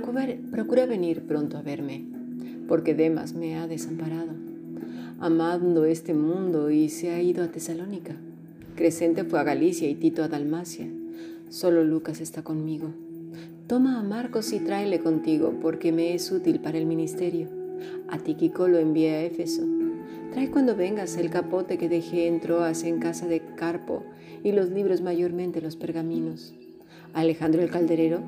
procura, venir pronto a verme, porque Demas me ha desamparado, amando este mundo y se ha ido a Tesalónica. Crescente fue a Galicia y Tito a Dalmacia. Solo Lucas está conmigo. Toma a Marcos y tráele contigo, porque me es útil para el ministerio. A Tíquico lo envié a Éfeso. Trae cuando vengas el capote que dejé en Troas en casa de Carpo y los libros mayormente los pergaminos. Alejandro el calderero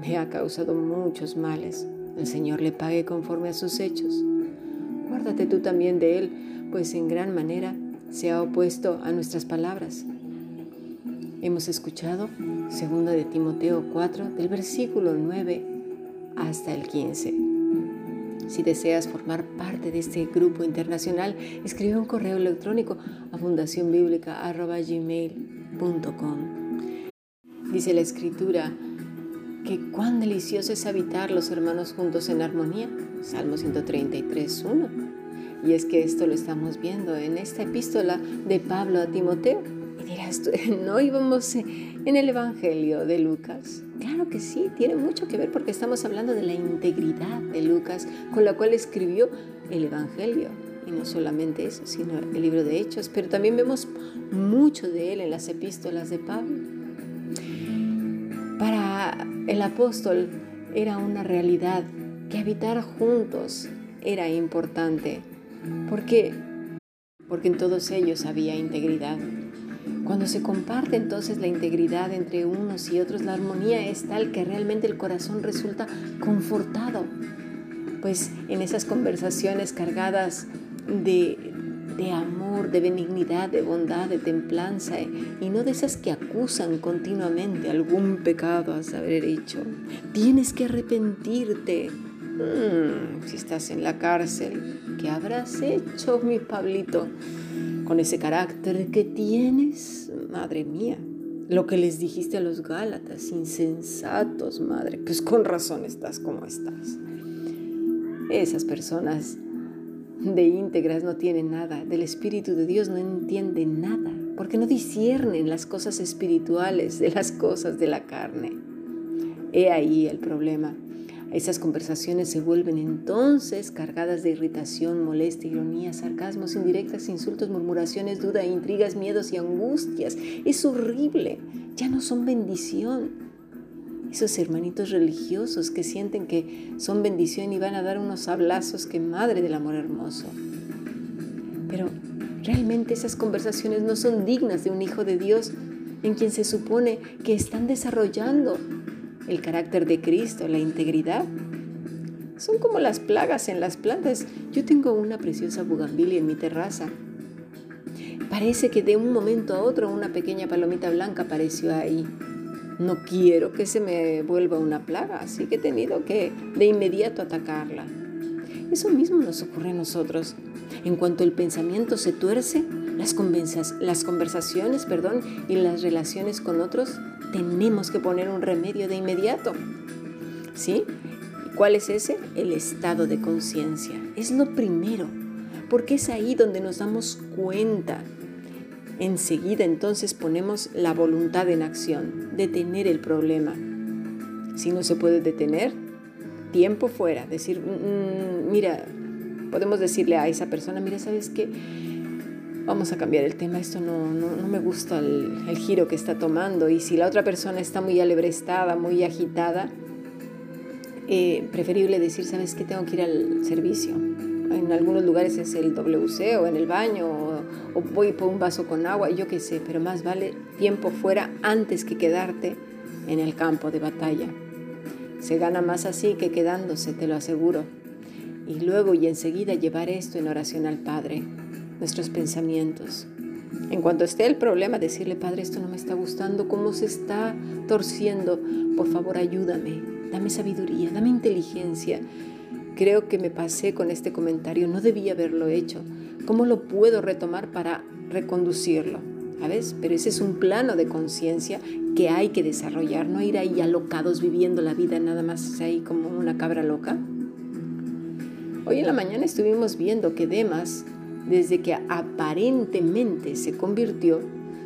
me ha causado muchos males. El Señor le pague conforme a sus hechos. Guárdate tú también de él, pues en gran manera se ha opuesto a nuestras palabras. Hemos escuchado 2 de Timoteo 4 del versículo 9 hasta el 15. Si deseas formar parte de este grupo internacional, escribe un correo electrónico a fundacionbiblica.gmail.com. Dice la escritura que cuán delicioso es habitar los hermanos juntos en armonía. Salmo 133.1. Y es que esto lo estamos viendo en esta epístola de Pablo a Timoteo. Y dirás, ¿no íbamos en el Evangelio de Lucas? Claro que sí, tiene mucho que ver porque estamos hablando de la integridad de Lucas con la cual escribió el Evangelio. Y no solamente eso, sino el libro de Hechos, pero también vemos mucho de él en las epístolas de Pablo. El apóstol era una realidad que habitar juntos era importante. ¿Por qué? Porque en todos ellos había integridad. Cuando se comparte entonces la integridad entre unos y otros, la armonía es tal que realmente el corazón resulta confortado. Pues en esas conversaciones cargadas de, de amor, de benignidad, de bondad, de templanza, y no de esas que acusan continuamente algún pecado a haber hecho. Tienes que arrepentirte. Mm, si estás en la cárcel, ¿qué habrás hecho, mi Pablito? con ese carácter que tienes, madre mía. Lo que les dijiste a los Gálatas, insensatos, madre, pues con razón estás como estás. Esas personas de íntegras no tienen nada, del Espíritu de Dios no entienden nada, porque no disciernen las cosas espirituales de las cosas de la carne. He ahí el problema. Esas conversaciones se vuelven entonces cargadas de irritación, molestia, ironía, sarcasmos, indirectas, insultos, murmuraciones, duda, intrigas, miedos y angustias. Es horrible. Ya no son bendición. Esos hermanitos religiosos que sienten que son bendición y van a dar unos hablazos que madre del amor hermoso. Pero realmente esas conversaciones no son dignas de un hijo de Dios en quien se supone que están desarrollando el carácter de Cristo, la integridad. Son como las plagas en las plantas. Yo tengo una preciosa bugambilia en mi terraza. Parece que de un momento a otro una pequeña palomita blanca apareció ahí. No quiero que se me vuelva una plaga, así que he tenido que de inmediato atacarla. Eso mismo nos ocurre a nosotros. En cuanto el pensamiento se tuerce, las, las conversaciones perdón, y las relaciones con otros tenemos que poner un remedio de inmediato. ¿Sí? ¿Cuál es ese? El estado de conciencia. Es lo primero, porque es ahí donde nos damos cuenta. Enseguida entonces ponemos la voluntad en acción, detener el problema. Si no se puede detener, tiempo fuera, decir, mm, mm, mira, podemos decirle a esa persona, mira, ¿sabes qué? vamos a cambiar el tema, esto no, no, me gusta el, giro que está tomando y si la otra persona está muy alebrestada, muy agitada, eh, preferible decir, ¿sabes qué? Tengo que ir al servicio. En algunos lugares es el WC o en el baño o, o voy por un vaso con agua, yo qué sé, pero más vale tiempo fuera antes que quedarte en el campo de batalla. Se gana más así que quedándose, te lo aseguro. Y luego y enseguida llevar esto en oración al Padre nuestros pensamientos. En cuanto esté el problema, decirle, Padre, esto no me está gustando, cómo se está torciendo, por favor ayúdame, dame sabiduría, dame inteligencia. Creo que me pasé con este comentario, no debía haberlo hecho. ¿Cómo lo puedo retomar para reconducirlo? ¿Sabes? Pero ese es un plano de conciencia que hay que desarrollar, no ir ahí alocados viviendo la vida nada más ahí como una cabra loca. Hoy en la mañana estuvimos viendo que Demas desde que aparentemente se convirtió,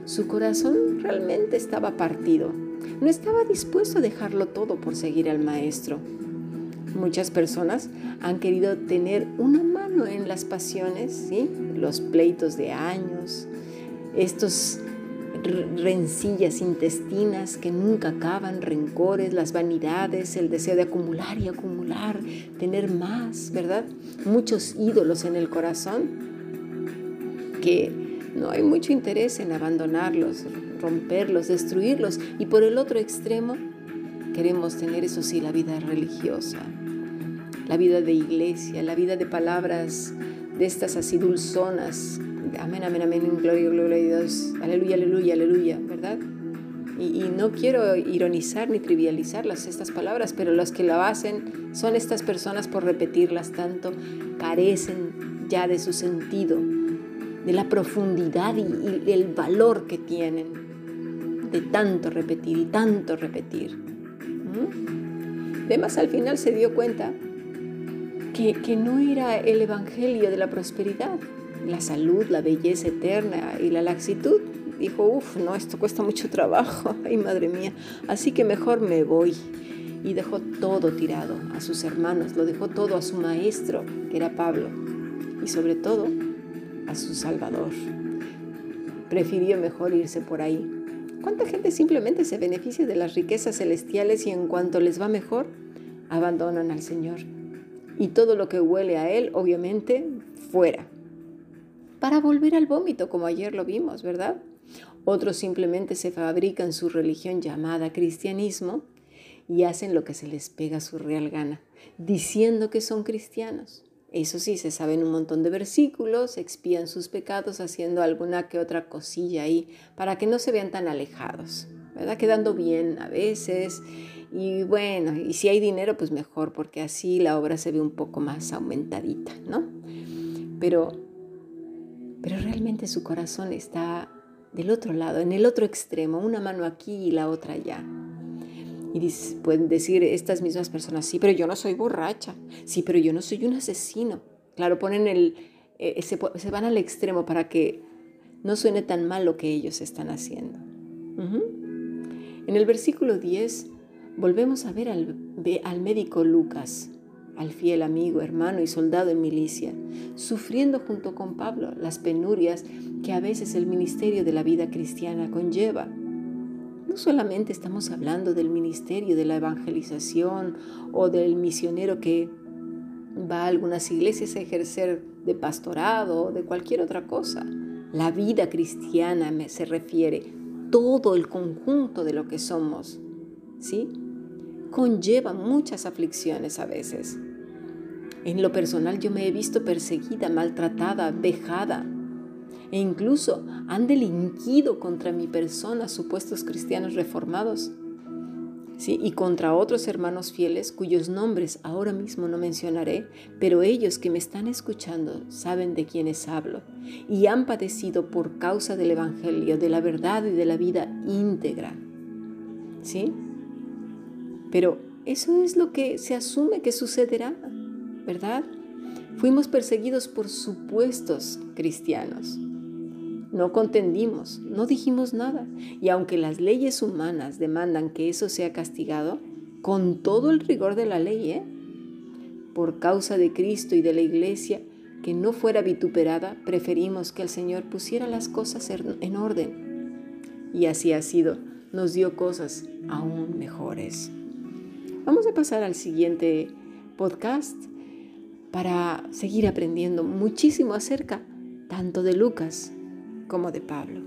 su corazón realmente estaba partido. No estaba dispuesto a dejarlo todo por seguir al maestro. Muchas personas han querido tener una mano en las pasiones, ¿sí? los pleitos de años, estos rencillas intestinas que nunca acaban, rencores, las vanidades, el deseo de acumular y acumular, tener más, ¿verdad? Muchos ídolos en el corazón que no hay mucho interés en abandonarlos, romperlos, destruirlos. Y por el otro extremo, queremos tener, eso sí, la vida religiosa, la vida de iglesia, la vida de palabras de estas así dulzonas amén, amén, amén, gloria, gloria a Dios, aleluya, aleluya, aleluya, ¿verdad? Y, no quiero ironizar ni trivializarlas estas palabras, pero las que lo hacen son estas personas por repetirlas tanto, carecen ya de su sentido, de la profundidad y, el valor que tienen de tanto repetir y tanto repetir. Demas al final se dio cuenta que, no era el evangelio de la prosperidad, la salud, la belleza eterna y la laxitud. Dijo, uff, no, esto cuesta mucho trabajo, ay madre mía, así que mejor me voy. Y dejó todo tirado a sus hermanos, lo dejó todo a su maestro, que era Pablo, y sobre todo a su Salvador. Prefirió mejor irse por ahí. ¿Cuánta gente simplemente se beneficia de las riquezas celestiales y en cuanto les va mejor, abandonan al Señor? Y todo lo que huele a Él, obviamente, fuera para volver al vómito, como ayer lo vimos, ¿verdad? Otros simplemente se fabrican su religión llamada cristianismo y hacen lo que se les pega a su real gana, diciendo que son cristianos. Eso sí, se saben un montón de versículos, expían sus pecados haciendo alguna que otra cosilla ahí para que no se vean tan alejados, ¿verdad? Quedando bien a veces. Y bueno, y si hay dinero, pues mejor, porque así la obra se ve un poco más aumentadita, ¿no? Pero pero realmente su corazón está del otro lado, en el otro extremo, una mano aquí y la otra allá. Y pueden decir estas mismas personas, sí, pero yo no soy borracha, sí, pero yo no soy un asesino. Claro, ponen el, eh, se, van al extremo para que no suene tan mal lo que ellos están haciendo. En el versículo 10 volvemos a ver al, al médico Lucas, al fiel amigo, hermano y soldado en milicia, sufriendo junto con Pablo las penurias que a veces el ministerio de la vida cristiana conlleva. No solamente estamos hablando del ministerio de la evangelización o del misionero que va a algunas iglesias a ejercer de pastorado o de cualquier otra cosa. La vida cristiana me se refiere todo el conjunto de lo que somos, ¿sí? Conlleva muchas aflicciones a veces. En lo personal yo me he visto perseguida, maltratada, vejada. E incluso han delinquido contra mi persona supuestos cristianos reformados. Sí, y contra otros hermanos fieles cuyos nombres ahora mismo no mencionaré, pero ellos que me están escuchando saben de quiénes hablo y han padecido por causa del Evangelio, de la verdad y de la vida íntegra. ¿Sí? Pero eso es lo que se asume que sucederá. ¿verdad? Fuimos perseguidos por supuestos cristianos. No contendimos, no dijimos nada. Y aunque las leyes humanas demandan que eso sea castigado, con todo el rigor de la ley, ¿eh? por causa de Cristo y de la iglesia, que no fuera vituperada, preferimos que el Señor pusiera las cosas en orden. Y así ha sido, nos dio cosas aún mejores. Vamos a pasar al siguiente podcast para seguir aprendiendo muchísimo acerca tanto de Lucas como de Pablo.